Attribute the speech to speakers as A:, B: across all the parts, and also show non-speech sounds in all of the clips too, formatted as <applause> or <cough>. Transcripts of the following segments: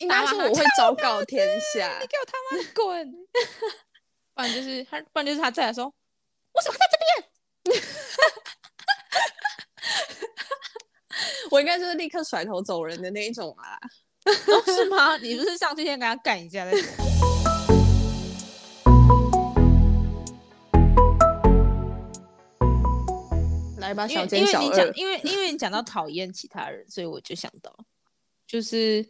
A: 应该是我会昭告天下，
B: 你给我他妈滚！<laughs> 不然就是他，不然就是他再来说，为什么在这边？<laughs>
A: 我应该就是立刻甩头走人的那一种啊？
B: 哦、是吗？你不是上去先跟他干一架再说？<laughs>
A: 来吧，小
B: 尖小二。因为你讲，
A: 因
B: 为因为你讲到讨厌其他人，所以我就想到，就是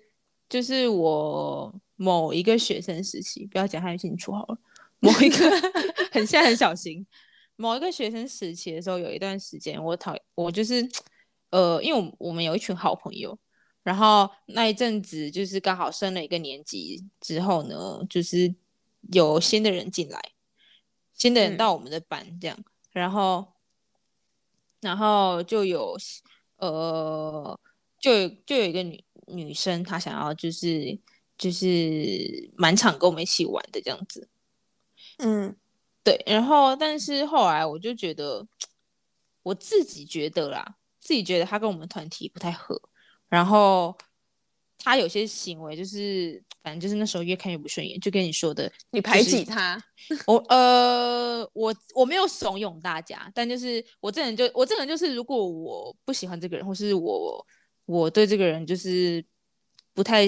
B: 就是我某一个学生时期，不要讲太清楚好了。某一个 <laughs> 很现在很小心。某一个学生时期的时候，有一段时间我讨我就是呃，因为我我们有一群好朋友，然后那一阵子就是刚好升了一个年级之后呢，就是有新的人进来，新的人到我们的班这样，嗯、然后然后就有呃，就有就有一个女女生，她想要就是就是满场跟我们一起玩的这样子。
A: 嗯，
B: 对，然后但是后来我就觉得，我自己觉得啦，自己觉得她跟我们团体不太合，然后她有些行为就是，反正就是那时候越看越不顺眼，就跟你说的，
A: 你排挤他，<laughs>
B: 我呃，我我没有怂恿大家，但就是我这人就我这人就是，如果我不喜欢这个人，或是我我对这个人就是不太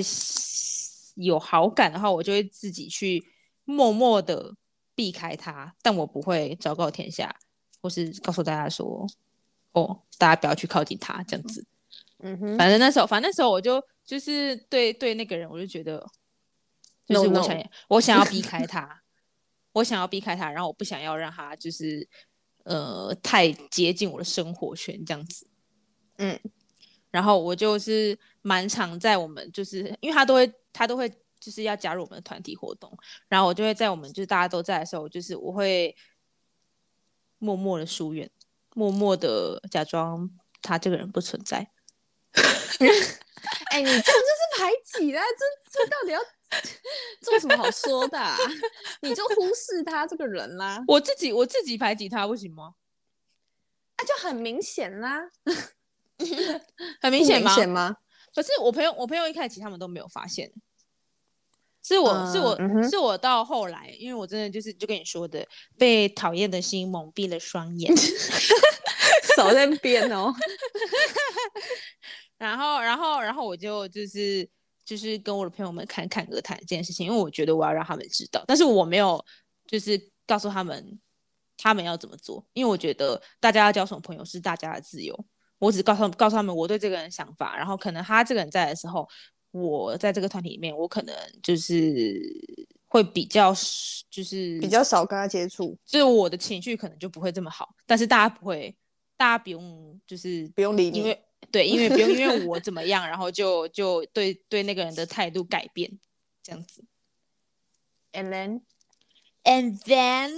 B: 有好感的话，我就会自己去默默的。避开他，但我不会昭告天下，或是告诉大家说，哦，大家不要去靠近他这样子。
A: 嗯哼，
B: 反正那时候，反正那时候我就就是对对那个人，我就觉得，就是我想 no, no. 我想要避开他，我想要避开他，然后我不想要让他就是呃太接近我的生活圈这样子。
A: 嗯，
B: 然后我就是蛮常在我们就是因为他都会他都会。就是要加入我们的团体活动，然后我就会在我们就是大家都在的时候，就是我会默默的疏远，默默的假装他这个人不存在。
A: 哎、欸，你这样就是排挤啦！这这到底要 <laughs> 做什么好说的、啊？<laughs> 你就忽视他这个人啦。
B: 我自己我自己排挤他不行吗？
A: 那、啊、就很明显啦，<laughs>
B: 很明显吗？
A: 吗？
B: 可是我朋友我朋友一开始他们都没有发现。是我、uh, 是我、嗯、是我到后来，因为我真的就是就跟你说的，被讨厌的心蒙蔽了双眼，<laughs>
A: 少在变哦。<laughs>
B: 然后然后然后我就就是就是跟我的朋友们侃侃而谈这件事情，因为我觉得我要让他们知道，但是我没有就是告诉他们他们要怎么做，因为我觉得大家要交什么朋友是大家的自由，我只告诉告诉他们我对这个人的想法，然后可能他这个人在的时候。我在这个团体里面，我可能就是会比较，就是
A: 比较少跟他接触，
B: 就是我的情绪可能就不会这么好。但是大家不会，大家不用就是
A: 不用理你，
B: 因为对，因为不用因为 <laughs> 我怎么样，然后就就对对那个人的态度改变这样子。
A: And then,
B: and then,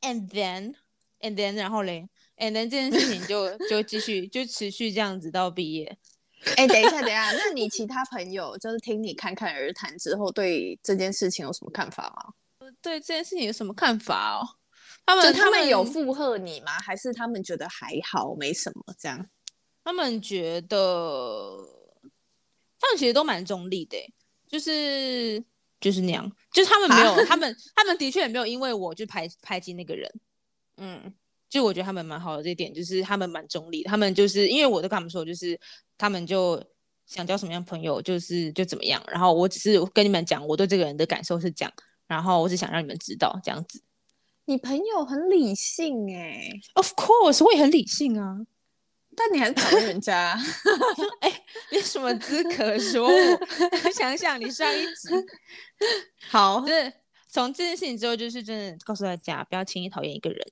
B: and then, and then，然后嘞，and then 这件事情就就继续就持续这样子到毕业。
A: 哎、欸，等一下，等一下，那你其他朋友就是听你侃侃而谈之后，对这件事情有什么看法吗？
B: 对这件事情有什么看法哦？他
A: 们他们有附和你吗？还是他们觉得还好，没什么这样？
B: 他们觉得，他们其实都蛮中立的，就是就是那样，就是他们没有，他们他们的确也没有因为我就排排挤那个人，嗯。就我觉得他们蛮好的这一点，就是他们蛮中立的。他们就是因为我都跟他们说，就是他们就想交什么样朋友，就是就怎么样。然后我只是跟你们讲，我对这个人的感受是这样。然后我只想让你们知道这样子。
A: 你朋友很理性哎、欸
B: ，Of course，我也很理性啊。
A: 但你还是讨厌人家。<laughs>
B: 哎、欸，你什么资格说我？<laughs> 想想你上一集。好，就是从这件事情之后，就是真的告诉大家，不要轻易讨厌一个人。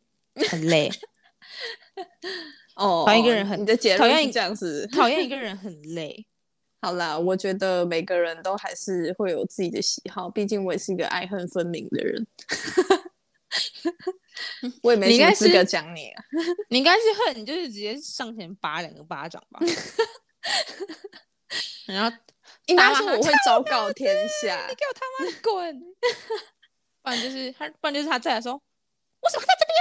B: 很累 <laughs>
A: 哦，
B: 讨厌一个人很，
A: 你的结论是这样子，
B: 讨厌一个人很累。
A: 好啦，我觉得每个人都还是会有自己的喜好，毕竟我也是一个爱恨分明的人。我也没什么资格讲你啊，
B: 你应该是恨，你就是直接上前拔两个巴掌吧。<laughs> 然后
A: 应该是我会昭告天下，
B: 你给我他妈滚！<laughs> 不然就是他，不然就是他再来说，为什么在这边？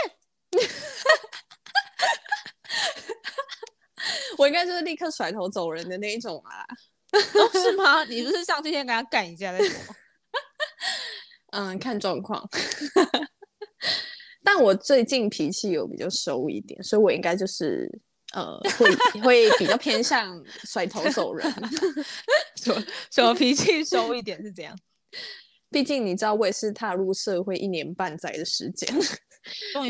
A: 我应该就是立刻甩头走人的那一种啊！
B: 哦，是吗？你不是上去先跟他干一下再说？<laughs>
A: 嗯，看状况。<laughs> 但我最近脾气有比较收一点，所以我应该就是呃，会会比较偏向甩头走人。<laughs>
B: 什么什么脾气收一点是怎样？
A: 毕竟你知道，我也是踏入社会一年半载的时间，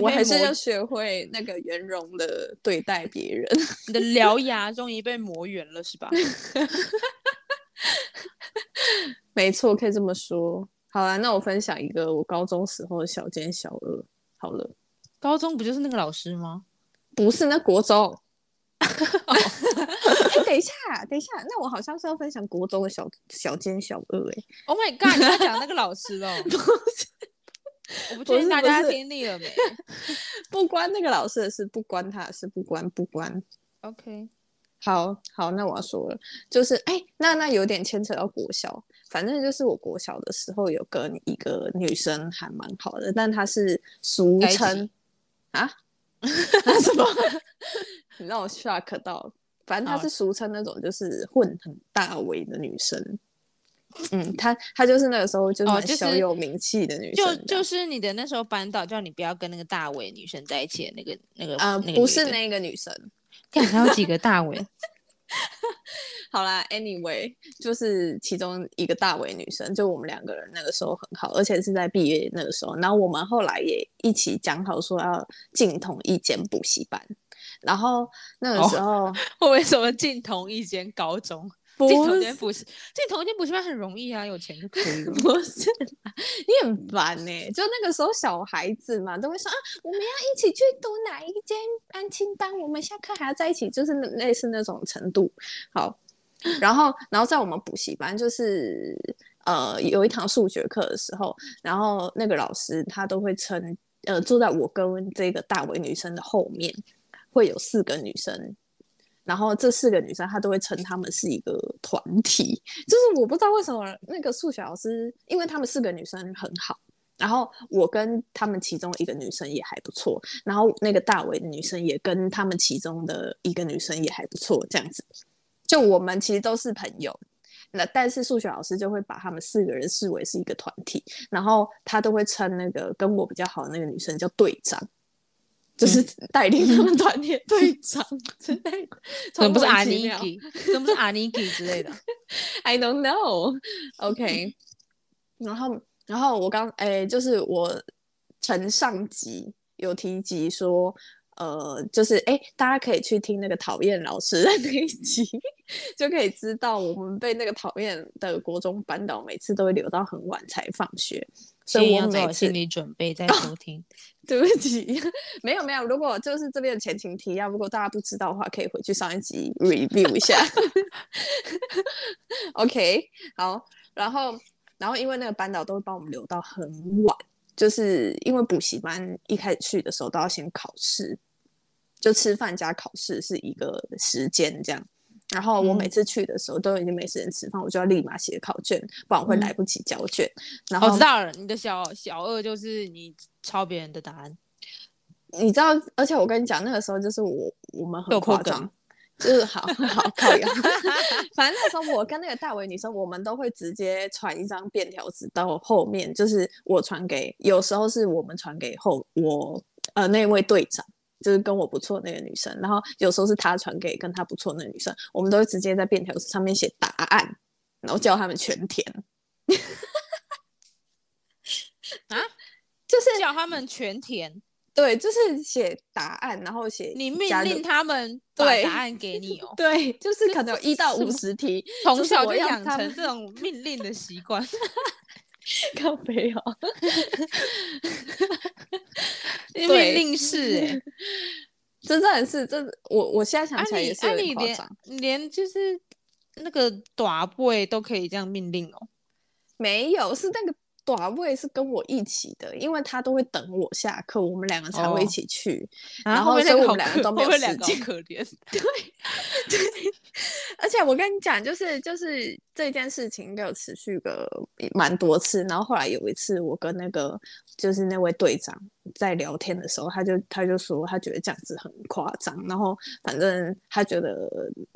A: 我还是要学会那个圆融的对待别人。
B: 你的獠牙终于被磨圆了，是吧？<laughs>
A: 没错，可以这么说。好啦，那我分享一个我高中时候的小奸小恶。好了，
B: 高中不就是那个老师吗？
A: 不是，那国中。哦 <laughs> 欸、等一下，等一下，那我好像是要分享国中的小小奸小恶哎。
B: Oh my god！你要讲那个老师哦？不是，我不确定大家听腻了没？<laughs>
A: 不关那个老师的事，不关他的事，不关不关。
B: OK，
A: 好好，那我要说了，就是哎、欸，那那有点牵扯到国小。反正就是我国小的时候有跟一个女生还蛮好的，但她是俗称啊，<laughs> 什么？<laughs> 你让我 shock 到。反正她是俗称那种就是混很大围的女生。嗯，她她就是那个时候就是小有名气的女生，
B: 哦，就就是你的那时候班导叫你不要跟那个大伟女生在一起的那个那个
A: 啊，呃，不是那个女生，<laughs>
B: 看还有几个大伟。<laughs>
A: 好啦，Anyway，就是其中一个大伟女生，就我们两个人那个时候很好，而且是在毕业那个时候。然后我们后来也一起讲好说要进同一间补习班。然后那个时候，
B: 我、哦、为什么进同一间高中？进同一间补习，进同一间补习班很容易啊，有钱就可以了。<laughs>
A: 不是，你很烦呢、欸。就那个时候小孩子嘛，都会说啊，我们要一起去读哪一间安亲班，我们下课还要在一起，就是类似那种程度。好，然后，然后在我们补习班，就是呃，有一堂数学课的时候，然后那个老师他都会称，呃，坐在我跟这个大伟女生的后面，会有四个女生。然后这四个女生，她都会称她们是一个团体，就是我不知道为什么那个数学老师，因为她们四个女生很好，然后我跟她们其中一个女生也还不错，然后那个大尾的女生也跟她们其中的一个女生也还不错，这样子，就我们其实都是朋友，那但是数学老师就会把他们四个人视为是一个团体，然后他都会称那个跟我比较好的那个女生叫队长。就是带领他们团体 <laughs> 队长之类的，<laughs>
B: 怎么不是阿尼基？怎么不是阿尼基之类的？<laughs>
A: I don't know. OK，然后，然后我刚哎，就是我陈上集有提及说。呃，就是哎，大家可以去听那个讨厌老师的那一集，<laughs> 就可以知道我们被那个讨厌的国中班导每次都会留到很晚才放学，所以我每次
B: 要心理准备再收听。哦，<laughs>
A: 对不起，<laughs> 没有没有，如果就是这边的前情提要，如果大家不知道的话，可以回去上一集 review 一下。OK，好，然后然后因为那个班导都会帮我们留到很晚，就是因为补习班一开始去的时候都要先考试。就吃饭加考试是一个时间这样，然后我每次去的时候都已经没时间吃饭，嗯、我就要立马写考卷，不然我会来不及交卷。嗯、然后
B: 我知道了，你的小小二就是你抄别人的答案，
A: 你知道？而且我跟你讲，那个时候就是我我们很夸张，就是好 <laughs> 好靠腰。<laughs> 反正那时候我跟那个大伟女生，我们都会直接传一张便条纸到后面，就是我传给，有时候是我们传给后我呃那位队长。就是跟我不错那个女生，然后有时候是他传给跟他不错那个女生，我们都会直接在便条纸上面写答案，然后叫他们全填。
B: 啊？<laughs> 就是叫他们全填？
A: 对，就是写答案，然后写
B: 你命令他们 <laughs> 把答案给你哦。<laughs>
A: 对，就是可能有一到五十题，
B: 从小就养成这种命令的习惯。<laughs>
A: 靠北哦。<laughs> <laughs>
B: 命令式哎、
A: 真的是这我我现在想起来也是有点夸张、啊，
B: 连就是那个短位都可以这样命令哦。
A: 没有，是那个短位是跟我一起的，因为他都会等我下课，我们两个才会一起去。哦、然后所以我们两个都没有时间。
B: 可怜，
A: 对对。而且我跟你讲，就是就是这件事情应该有持续个蛮多次，然后后来有一次，我跟那个就是那位队长在聊天的时候，他就他就说他觉得这样子很夸张，然后反正他觉得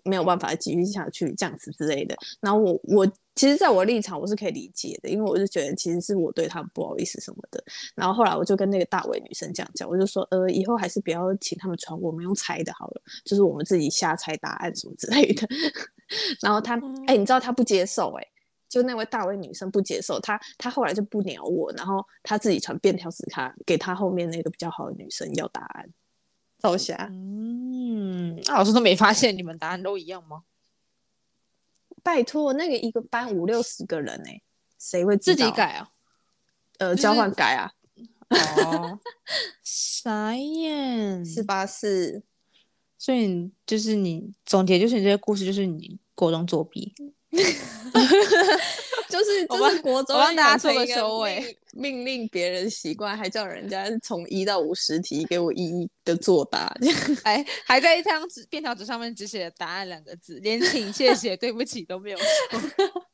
A: 没有办法继续下去这样子之类的。然后我我其实在我立场我是可以理解的，因为我就觉得其实是我对他不好意思什么的。然后后来我就跟那个大伟女生这样讲，我就说呃以后还是不要请他们传，我们用猜的好了，就是我们自己瞎猜答案什么之类的。然后他，哎、欸，你知道他不接受、欸，哎，就那位大威女生不接受他，他后来就不鸟我，然后他自己传便条纸卡给他后面那个比较好的女生要答案，照下。
B: 嗯，那老师都没发现你们答案都一样吗？
A: 拜托，那个一个班五六十个人、欸，哎，谁会
B: 自己改啊？
A: 呃，就是、交换改啊？<laughs>
B: 哦，傻眼，
A: 是吧？是。
B: 所以就是你总结，就是你这个故事，就是你国中作弊，<laughs>
A: 就是 <laughs> 就是国中帮
B: 大家做个收尾，
A: 命令别人习惯，还叫人家从一到五十题给我一一的作答，
B: 还 <laughs> 还在一张纸便条纸上面只写了答案两个字，连请、谢谢、对不起都没有说。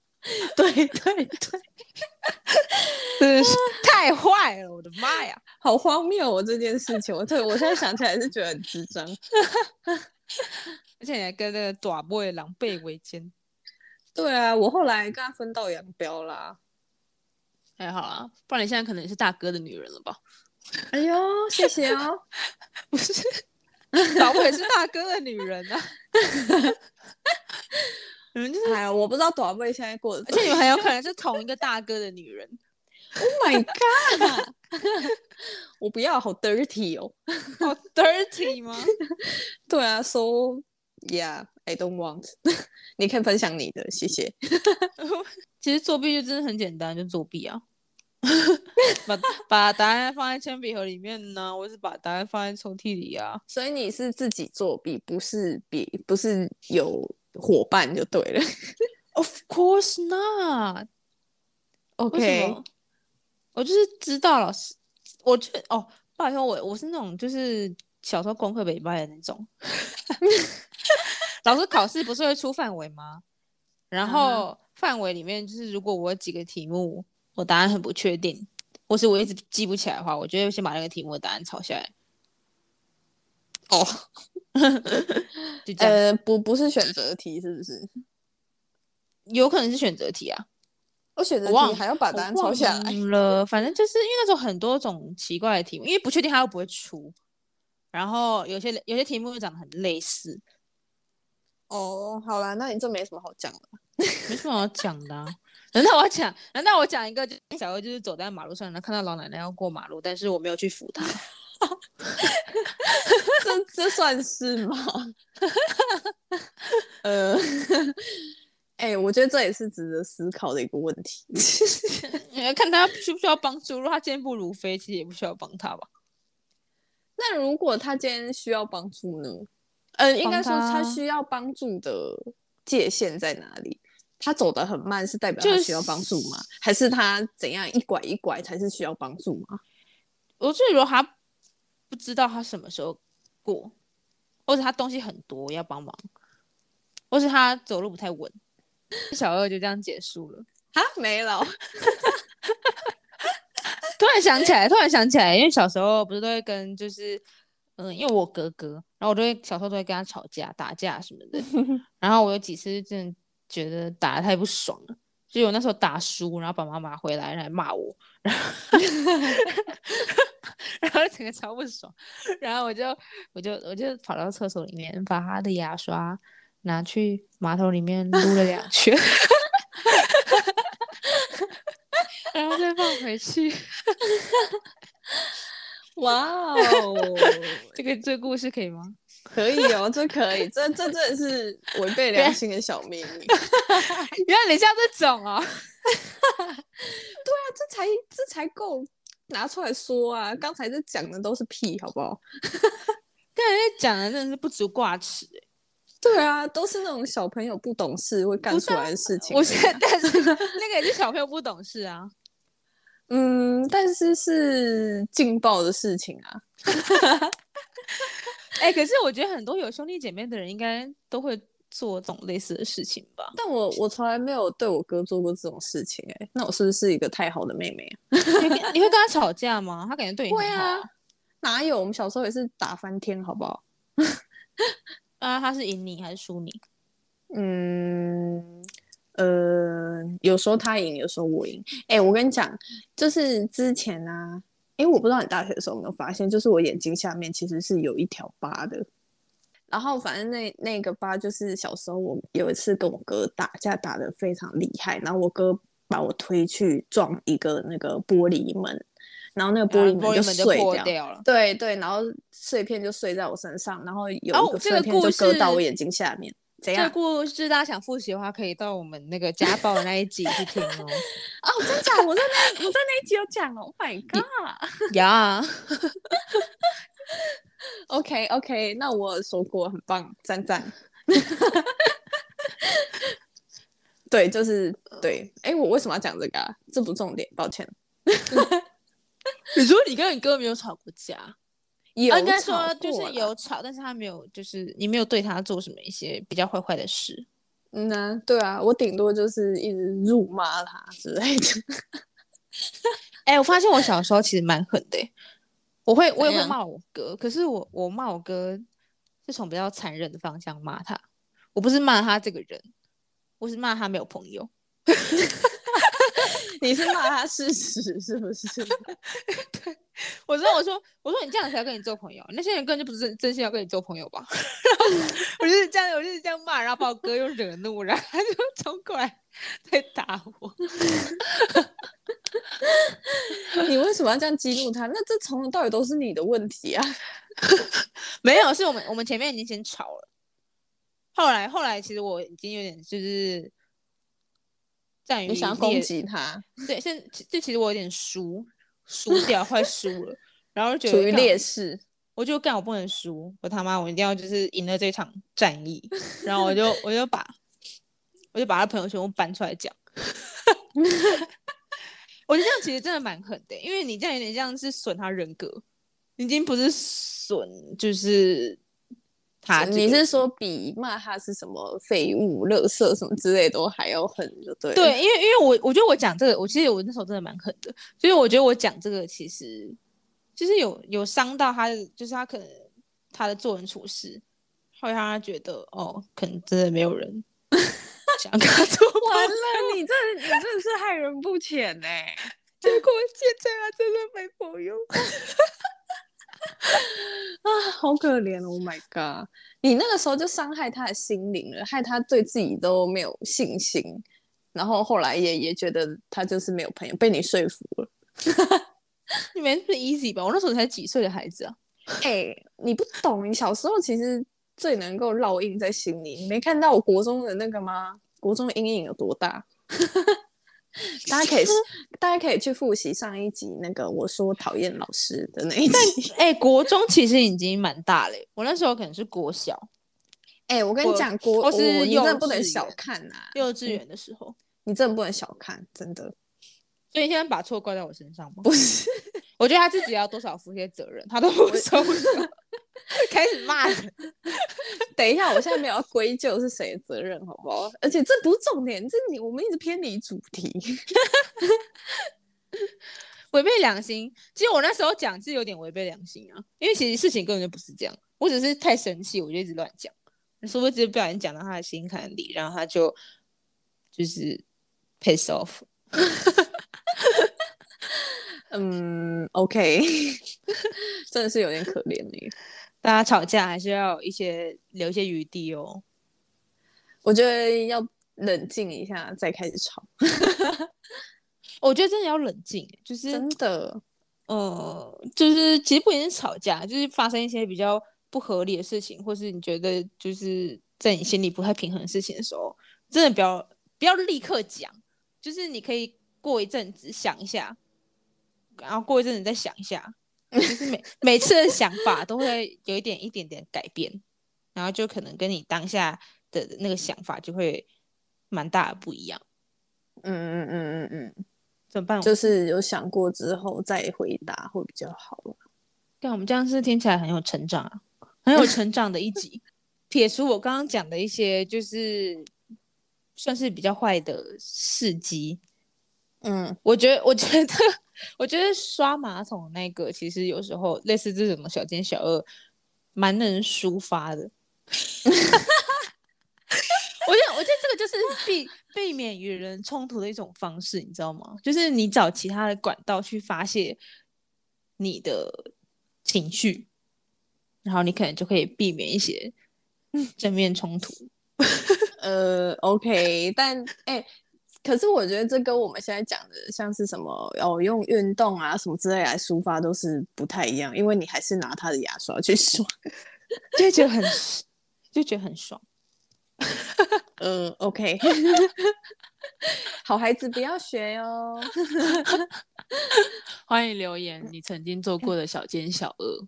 A: 对 <laughs> 对对，<laughs>
B: 真的是太坏了！我的妈呀，
A: 好荒谬哦！这件事情，我对我现在想起来是觉得很智障，<laughs>
B: 而且你还跟那个短 boy 狼狈为奸。
A: 对啊，我后来跟他分道扬镳啦。
B: 还好啊，不然你现在可能也是大哥的女人了吧？
A: 哎呦，谢谢哦。
B: 不是，大 boy 也是大哥的女人啊。
A: 你们就是哎呀，我不知道短妹现在过得，
B: 而且你们很有可能是同一个大哥的女人。<laughs>
A: Oh my god！<laughs> 我不要，好 dirty 哦，
B: 好 dirty 吗？<laughs>
A: 对啊，so yeah，I don't want。你可以分享你的，谢谢。
B: 其实作弊就真的很简单，就作弊啊，把把答案放在铅笔盒里面呢，我是把答案放在抽屉里啊。
A: 所以你是自己作弊，不是别不是有。伙伴就对了
B: ，Of course not。
A: OK，
B: 我就是知道老师，我就哦，不好意思，我我是那种就是小时候功课没败的那种。<laughs> 老师考试不是会出范围吗？然后范围里面就是如果我有几个题目我答案很不确定，或是我一直记不起来的话，我就会先把那个题目的答案抄下来。
A: 哦。<laughs> 呃，不，不是选择题，是不是？
B: 有可能是选择题啊。
A: 我选择题还要把答案抄下来
B: 了。反正就是因为那种很多种奇怪的题目，因为不确定它会不会出。然后有些有些题目又长得很类似。
A: 哦，好啦，那你这没什么好讲的，<laughs>
B: 没什么好讲的啊。难道我讲？难道我讲一个？就小时就是走在马路上，然后看到老奶奶要过马路，但是我没有去扶她。<laughs>
A: 这这算是吗？<laughs> 呃，哎、欸，我觉得这也是值得思考的一个问题。<laughs>
B: 你要看他需不需要帮助。如果他今天不如飞，其实也不需要帮他吧。
A: 那如果他今天需要帮助呢？呃，应该说他需要帮助的界限在哪里？他走得很慢，是代表他需要帮助吗？就是、还是他怎样一拐一拐才是需要帮助吗？
B: 我觉得如果他。不知道他什么时候过，或者他东西很多要帮忙，或是他走路不太稳，<laughs> 小二就这样结束了
A: 啊，没了。<laughs>
B: 突然想起来，突然想起来，因为小时候不是都会跟就是嗯，因为我哥哥，然后我都会小时候都会跟他吵架、打架什么的，<laughs> 然后我有几次真的觉得打的太不爽了。就我那时候打输，然后爸爸妈妈回来来骂我，然后 <laughs> 然后整个超不爽，然后我就我就我就跑到厕所里面，把他的牙刷拿去马桶里面撸了两圈，<laughs> 然后再放回去。
A: 哇哦，<laughs>
B: 这个这个故事可以吗？
A: 可以哦，这可以，这这真的是违背良心的小秘密。
B: 原来 <laughs> 你像这种啊、哦？<laughs>
A: 对啊，这才这才够拿出来说啊！刚才这讲的都是屁，好不好？<laughs>
B: 刚才讲的真的是不足挂齿。
A: 对啊，都是那种小朋友不懂事会干出来的事情。
B: 我现在但是那个也是小朋友不懂事啊。
A: 嗯，但是是劲爆的事情啊。
B: 哎、欸，可是我觉得很多有兄弟姐妹的人应该都会做这种类似的事情吧。
A: 但我我从来没有对我哥做过这种事情、欸，哎，那我是不是一个太好的妹妹啊？<laughs>
B: 你你会跟他吵架吗？他感觉对你。会啊，
A: 哪有？我们小时候也是打翻天，好不好？<laughs>
B: 啊，他是赢你还是输你？
A: 嗯，呃，有时候他赢，有时候我赢。哎、欸，我跟你讲，就是之前啊，哎、欸，我不知道你大学的时候有没有发现，就是我眼睛下面其实是有一条疤的。然后反正那那个疤就是小时候我有一次跟我哥打架打得非常厉害，然后我哥把我推去撞一个那个玻璃门，然后那个玻璃门就碎掉
B: 了。
A: 对对，然后碎片就碎在我身上，然后有一个碎片就割到我眼睛下面。怎
B: 样？这故事大家想复习的话，可以到我们那个家 <laughs> 暴的那一集去听哦。<laughs>
A: 哦，真假？我在那我在那一集有讲哦。Oh my <laughs> god！
B: 呀。
A: OK OK，那我说过很棒，赞赞。对，就是对。哎，我为什么要讲这个啊？这不重点，抱歉。
B: 你说你跟你哥没有吵过架？
A: 有，
B: 应该说就是有吵，但是他没有，就是你没有对他做什么一些比较坏坏的事。
A: 嗯呐、啊，对啊，我顶多就是一直辱骂他之类的。<laughs>
B: 哎，我发现我小时候其实蛮狠的。我会，我也会骂我哥，可是我我骂我哥是从比较残忍的方向骂他，我不是骂他这个人，我是骂他没有朋友。<laughs>
A: 你是骂他事实是不是？<laughs>
B: 对，我说我说我说你这样才要跟你做朋友，那些人根本就不是真真心要跟你做朋友吧？<laughs> 我就是这样，我就是这样骂，然后把我哥又惹怒，然后他就冲过来再打我。<laughs>
A: 你为什么要这样激怒他？那这从头到尾都是你的问题啊！
B: 没有，是我们我们前面已经先吵了，后来后来其实我已经有点就是在于
A: 你想攻击他，<laughs>
B: 对，现在就其实我有点输输掉，快输了，然后就觉得
A: 处于劣势，
B: 我就干我不能输，我他妈我一定要就是赢了这场战役，然后我就我就把我就把他朋友全部搬出来讲。<laughs> 我觉得这样其实真的蛮狠的，因为你这样有点像是损他人格，已经不是损，就是他。
A: 你是说比骂他是什么废物、垃圾什么之类都还要狠，就对。
B: 对，因为因为我我觉得我讲这个，我其实我那时候真的蛮狠的，所以我觉得我讲这个其实就是有有伤到他的，就是他可能他的做人处事会让他觉得哦，可能真的没有人。<laughs> 想跟他做
A: 完了，你这你真的是害人不浅呢。<laughs>
B: 结果现在他真的没朋友 <laughs>
A: 啊，好可怜！Oh my god，你那个时候就伤害他的心灵了，害他对自己都没有信心，然后后来也也觉得他就是没有朋友，被你说服了。<laughs>
B: 你没事 easy 吧？我那时候才几岁的孩子啊！
A: 哎、欸，你不懂，你小时候其实最能够烙印在心里。你没看到我国中的那个吗？国中的阴影有多大？<laughs> <laughs> 大家可以，大家可以去复习上一集那个我说讨厌老师的那一集。
B: 哎、欸，国中其实已经蛮大了，我那时候可能是国小。
A: 哎、欸，我跟你讲，国
B: 我是
A: 你真的不能小看呐、啊。
B: 幼稚园的时候，
A: 你真的不能小看，真的。
B: 所以你现在把错怪在我身上吗？
A: 不是，
B: 我觉得他自己要多少负些责任，他都不收。<laughs> 开始骂人，<laughs>
A: 等一下，我现在没有要归咎是谁的责任，好不好？而且这不是重点，这你我们一直偏离主题，<laughs>
B: 违背良心。其实我那时候讲是有点违背良心啊，因为其实事情根本就不是这样，我只是太生气，我就一直乱讲，说不定不小心讲到他的心坎里，然后他就就是 piss off。
A: 嗯，OK，真的是有点可怜你。
B: 大家吵架还是要有一些留一些余地哦。
A: 我觉得要冷静一下再开始吵。<laughs>
B: 我觉得真的要冷静，就是
A: 真的，
B: 呃，就是其实不仅是吵架，就是发生一些比较不合理的事情，或是你觉得就是在你心里不太平衡的事情的时候，真的不要不要立刻讲，就是你可以过一阵子想一下，然后过一阵子再想一下。就是每每次的想法都会有一点一点点改变，然后就可能跟你当下的那个想法就会蛮大的不一样。
A: 嗯嗯嗯嗯嗯，
B: 怎么办？
A: 就是有想过之后再回答会比较好。
B: 但，我们这样是听起来很有成长啊，很有成长的一集。撇除我刚刚讲的一些，就是算是比较坏的事迹。嗯，我觉得，我觉得，我觉得刷马桶那个，其实有时候类似这种小奸小恶，蛮能抒发的。我觉得，我觉得这个就是避避免与人冲突的一种方式，你知道吗？就是你找其他的管道去发泄你的情绪，然后你可能就可以避免一些正面冲突。<laughs>
A: 呃，OK，但哎、可是我觉得这跟我们现在讲的像是什么哦，用运动啊什么之类来抒发都是不太一样，因为你还是拿他的牙刷去刷，<laughs>
B: 就觉得很就觉得很爽。
A: 嗯，<laughs> OK，<laughs> 好孩子不要学哟。
B: 欢迎留言，你曾经做过的小奸小恶，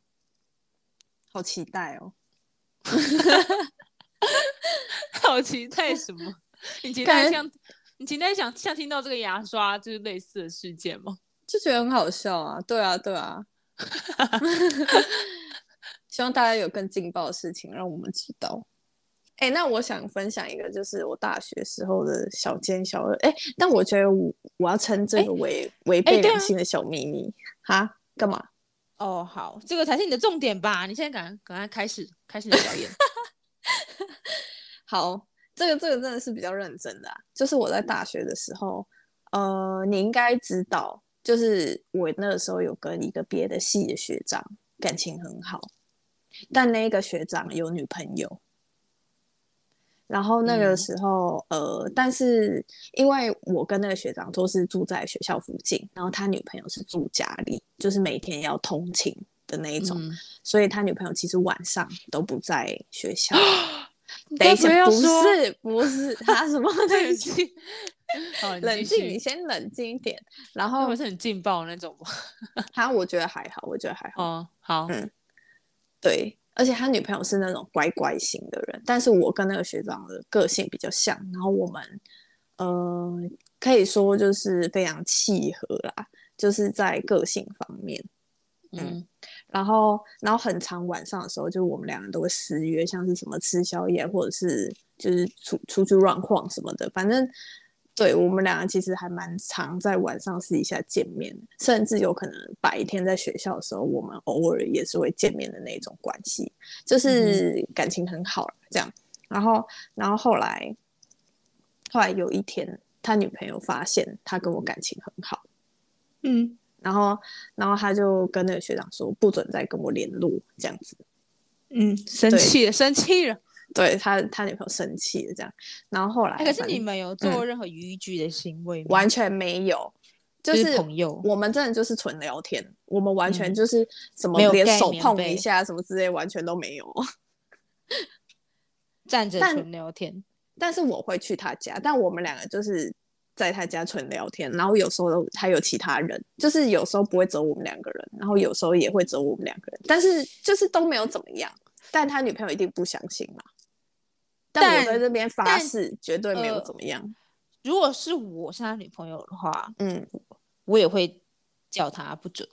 A: 好期待哦。
B: 好期待什么？你期待像你今天想像听到这个牙刷就是类似的事件吗？<laughs>
A: 就觉得很好笑啊！对啊，对啊。<laughs> 希望大家有更劲爆的事情让我们知道。哎、欸，那我想分享一个，就是我大学时候的小奸小恶。哎、欸，但我觉得我我要称这个为违、欸、背良心的小秘密。哈？干嘛？
B: 哦，好，这个才是你的重点吧？你现在赶赶快开始开始表演。<laughs>
A: 好，这个这个真的是比较认真的、啊。就是我在大学的时候，呃，你应该知道，就是我那个时候有跟一个别的系的学长感情很好，但那个学长有女朋友。然后那个时候，嗯、呃，但是因为我跟那个学长都是住在学校附近，然后他女朋友是住家里，就是每天要通勤的那一种，嗯、所以他女朋友其实晚上都不在学校。<gasps> 等一下，不是不是，他什么 <laughs> 冷静？冷静，你先冷静一点。然 <laughs> 后
B: 不是很劲爆那种吗？<laughs>
A: 他我觉得还好，我觉得还好。
B: 哦，好，
A: 嗯，对。而且他女朋友是那种乖乖型的人，但是我跟那个学长的个性比较像，然后我们，呃，可以说就是非常契合啦，就是在个性方面，嗯，嗯然后，然后很长晚上的时候，就我们两个人都会私约，像是什么吃宵夜，或者是就是出出去乱晃什么的，反正。对，我们两个其实还蛮常在晚上私底下见面，甚至有可能白天在学校的时候，我们偶尔也是会见面的那种关系，就是感情很好这样。然后，然后后来，后来有一天，他女朋友发现他跟我感情很好，嗯，然后，然后他就跟那个学长说，不准再跟我联络这样子，
B: 嗯，生气了，生气了。
A: 对他，他女朋友生气了，这样，然后后来，
B: 可是你们有做任何逾矩的行为吗？
A: 完全没有，就是朋友，我们真的就是纯聊天，我们完全就是什么连手碰一下什么之类，完全都没有，<laughs>
B: 站着纯聊天。
A: 但是我会去他家，但我们两个就是在他家纯聊天，然后有时候还有其他人，就是有时候不会走我们两个人，然后有时候也会走我们两个人，但是就是都没有怎么样，但他女朋友一定不相信嘛。但我在这边发誓，绝对没有怎么样。呃、
B: 如果是我是他女朋友的话，嗯，我也会叫他不准。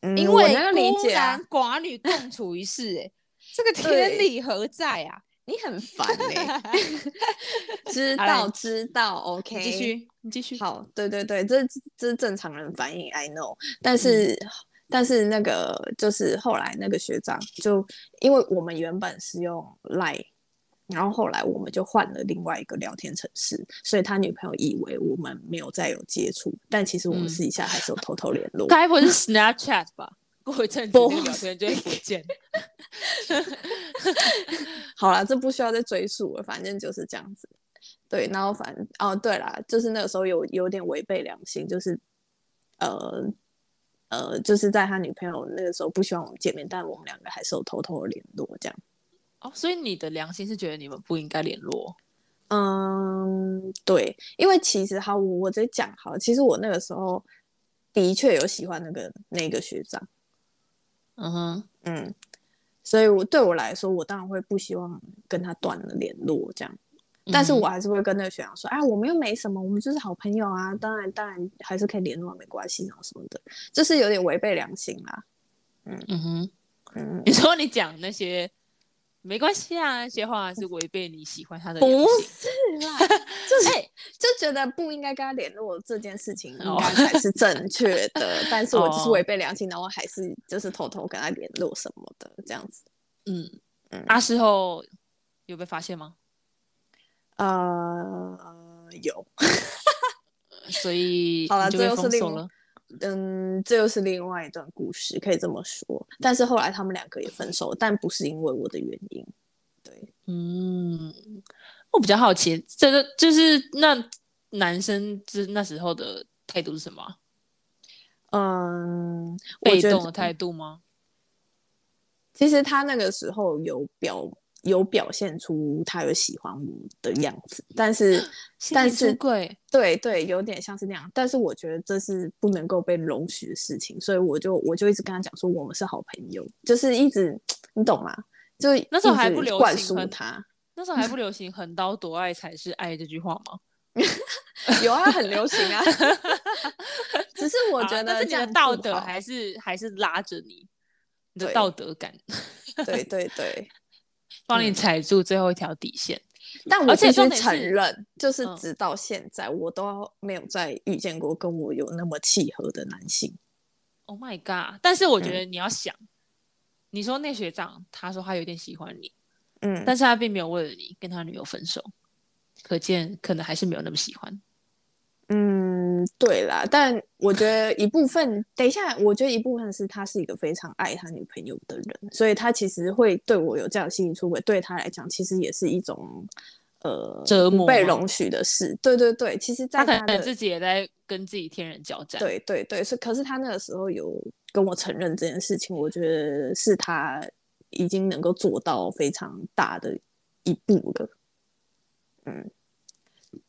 B: 嗯，因为孤男寡女共处一室，哎，<laughs> 这个天理何在啊？
A: 你很烦哎、欸。<laughs> <laughs> 知道知道，OK，
B: 继续，你继续。
A: 好，对对对，这这是正常人反应，I know。但是、嗯、但是那个就是后来那个学长就因为我们原本是用 Line。然后后来我们就换了另外一个聊天程式，所以他女朋友以为我们没有再有接触，但其实我们私底下还是有偷偷联络。
B: 该不会是 Snapchat 吧？<laughs> 过一阵子那个聊天就会不见。<laughs>
A: 好了，这不需要再追溯了，反正就是这样子。对，然后反正哦，对啦，就是那个时候有有点违背良心，就是呃呃，就是在他女朋友那个时候不希望我们见面，但我们两个还是有偷偷的联络这样。
B: 哦，所以你的良心是觉得你们不应该联络？
A: 嗯，对，因为其实哈，我我直接讲好，其实我那个时候的确有喜欢那个那个学长，嗯哼，嗯，所以我对我来说，我当然会不希望跟他断了联络，这样，但是我还是会跟那个学长说，哎、嗯，我们又没什么，我们就是好朋友啊，当然当然还是可以联络，没关系，然后什么的，就是有点违背良心啦，嗯嗯哼，
B: 嗯，你说你讲那些。没关系啊，那些话是违背你喜欢他的。
A: 不是啦，<laughs> 就是、欸、就觉得不应该跟他联络这件事情，应该才是正确的。<laughs> 哦、但是我就是违背良心，然后还是就是偷偷跟他联络什么的这样子。
B: 嗯嗯，那时候有被发现吗？
A: 呃，有。
B: 所以
A: 好了，
B: 就
A: 这又是另嗯，这又是另外一段故事，可以这么说。但是后来他们两个也分手，但不是因为我的原因。对，
B: 嗯，我比较好奇，这个就是那男生之那时候的态度是什么？
A: 嗯，
B: 被动的态度吗？
A: 其实他那个时候有表。有表现出他有喜欢我的样子，但是 <laughs> 但是对对，有点像是那样。但是我觉得这是不能够被容许的事情，所以我就我就一直跟他讲说，我们是好朋友，就是一直你懂吗？就
B: 那时候还不流行
A: 灌输他，<laughs>
B: 那时候还不流行“横刀夺爱才是爱”这句话吗？<laughs>
A: 有啊，很流行啊。只是我觉得这样、啊、
B: 的道德还是还是拉着你，你的道德感。
A: 对对对。
B: 帮你踩住最后一条底线，
A: 嗯、但我必须承认，就是直到现在，我都没有再遇见过跟我有那么契合的男性。
B: Oh my god！但是我觉得你要想，嗯、你说那学长他说他有点喜欢你，嗯，但是他并没有为了你跟他女友分手，可见可能还是没有那么喜欢。
A: 嗯，对啦，但我觉得一部分，等一下，我觉得一部分是他是一个非常爱他女朋友的人，所以他其实会对我有这样心理出轨，对他来讲，其实也是一种呃
B: 折磨、
A: 被容许的事。对对对，其实在他，
B: 他可能自己也在跟自己天人交战。
A: 对对对，是，可是他那个时候有跟我承认这件事情，我觉得是他已经能够做到非常大的一步了。嗯。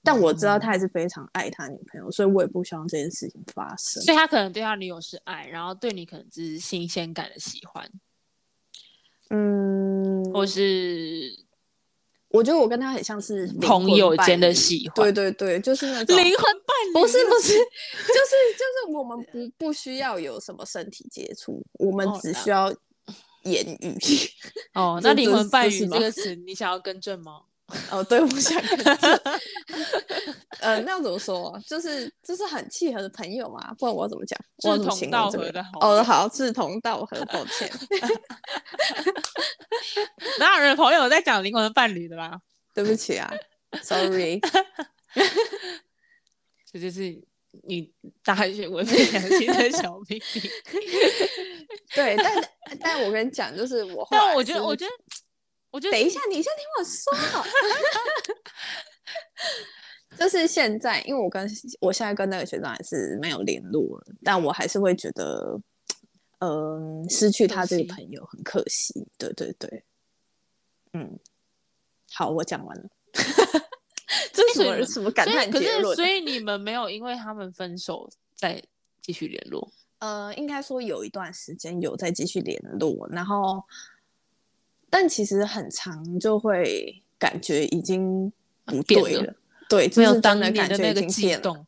A: 但我知道他还是非常爱他女朋友，嗯、所以我也不希望这件事情发生。
B: 所以他可能对他女友是爱，然后对你可能只是新鲜感的喜欢。
A: 嗯，
B: 或是
A: 我觉得我跟他很像是
B: 朋友间的喜欢。
A: 对对对，就是那种
B: 灵魂伴侣。
A: 不是不是，就是就是我们不 <laughs> 不需要有什么身体接触，我们只需要言语。<laughs>
B: 哦，那灵魂伴侣这个词，你想要更正吗？
A: 哦，对，我想跟，呃，那要怎么说？就是就是很契合的朋友嘛，不然我要怎么讲？
B: 志同道合的好。
A: 哦，好，志同道合，抱歉。
B: 哪有人朋友在讲灵魂伴侣的啦？
A: 对不起啊，<laughs> sorry。<laughs>
B: 这就是你大学文凭良心的小秘密。<laughs>
A: 对，但但我跟你讲，就是我，
B: 但我觉得，我觉得。我就
A: 等一下，你先听我说。<laughs> 就是现在，因为我跟我现在跟那个学长还是没有联络，但我还是会觉得，嗯、呃，失去他这个朋友很可惜。可惜对对对，嗯，好，我讲完了。<laughs> 这是什么什么感叹结论？
B: 所以你们没有因为他们分手再继续联络？
A: 呃，应该说有一段时间有在继续联络，然后。但其实很长，就会感觉已经不对了，了对，没有当年的那个激动。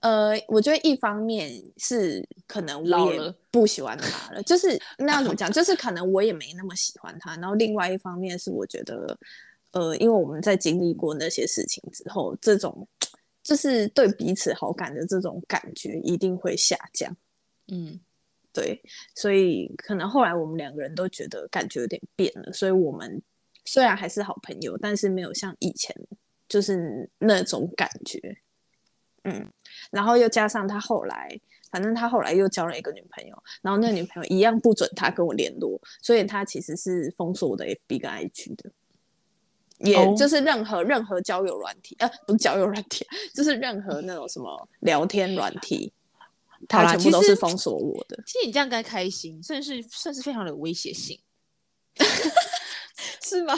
A: 呃，我觉得一方面是可能我也不喜欢他了，了就是 <laughs> 那要怎么讲，就是可能我也没那么喜欢他。然后另外一方面是我觉得，呃，因为我们在经历过那些事情之后，这种就是对彼此好感的这种感觉一定会下降。嗯。对，所以可能后来我们两个人都觉得感觉有点变了，所以我们虽然还是好朋友，但是没有像以前就是那种感觉。嗯，然后又加上他后来，反正他后来又交了一个女朋友，然后那个女朋友一样不准他跟我联络，所以他其实是封锁我的 FB 跟 IG 的，也就是任何、oh. 任何交友软体，呃，不是交友软体，<laughs> 就是任何那种什么聊天软体。他全部都是封锁我的。
B: 其实，其实你这样该开心，算是算是非常的有威胁性，<laughs>
A: 是吗？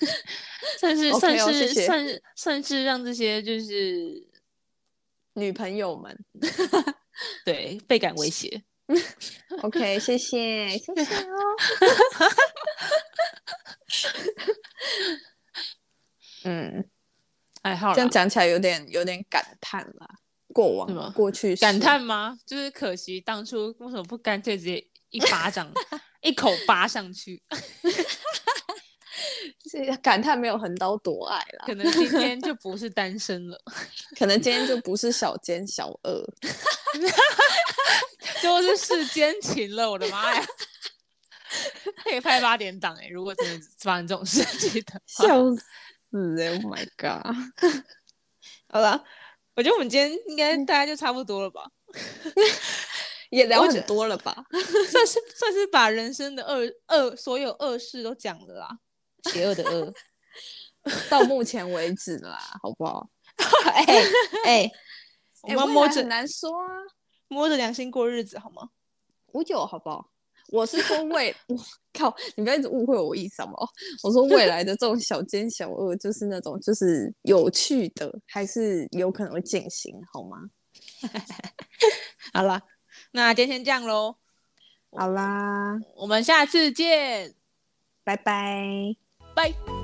A: <laughs>
B: 算是 okay, 算是、算是算是让这些就是
A: 女朋友们
B: 对倍感威胁。<laughs>
A: OK，谢谢谢谢哦。嗯，
B: 还好，
A: 这样讲起来有点有点感叹了。过往吗？过去
B: 感叹吗？就是可惜当初为什么不干脆直接一巴掌 <laughs> 一口扒上去？
A: 感叹没有横刀夺爱啦。
B: 可能今天就不是单身了，<laughs>
A: 可能今天就不是小奸小恶，<laughs>
B: 就是世间情了。我的妈呀！可以拍八点档哎、欸！如果真的发生这种事情的，
A: 笑死哎、欸、！Oh my god！
B: 好了，我觉得我们今天应该大家就差不多了吧，<laughs>
A: 也聊很多了吧，<laughs>
B: 算是算是把人生的恶恶所有恶事都讲了啦，邪恶的恶，<laughs>
A: 到目前为止啦，好不好？
B: 哎哎、我们摸着
A: 很难说啊，
B: 摸着良心过日子好吗？
A: 我有好不好？我是说未，<laughs> 我靠，你不要一直误会我意思好吗？我说未来的这种小奸小恶，就是那种就是有趣的，还是有可能会进行，好吗？<laughs>
B: 好了，那今天先这样喽。
A: 好啦，
B: 我们下次见，
A: 拜拜，
B: 拜。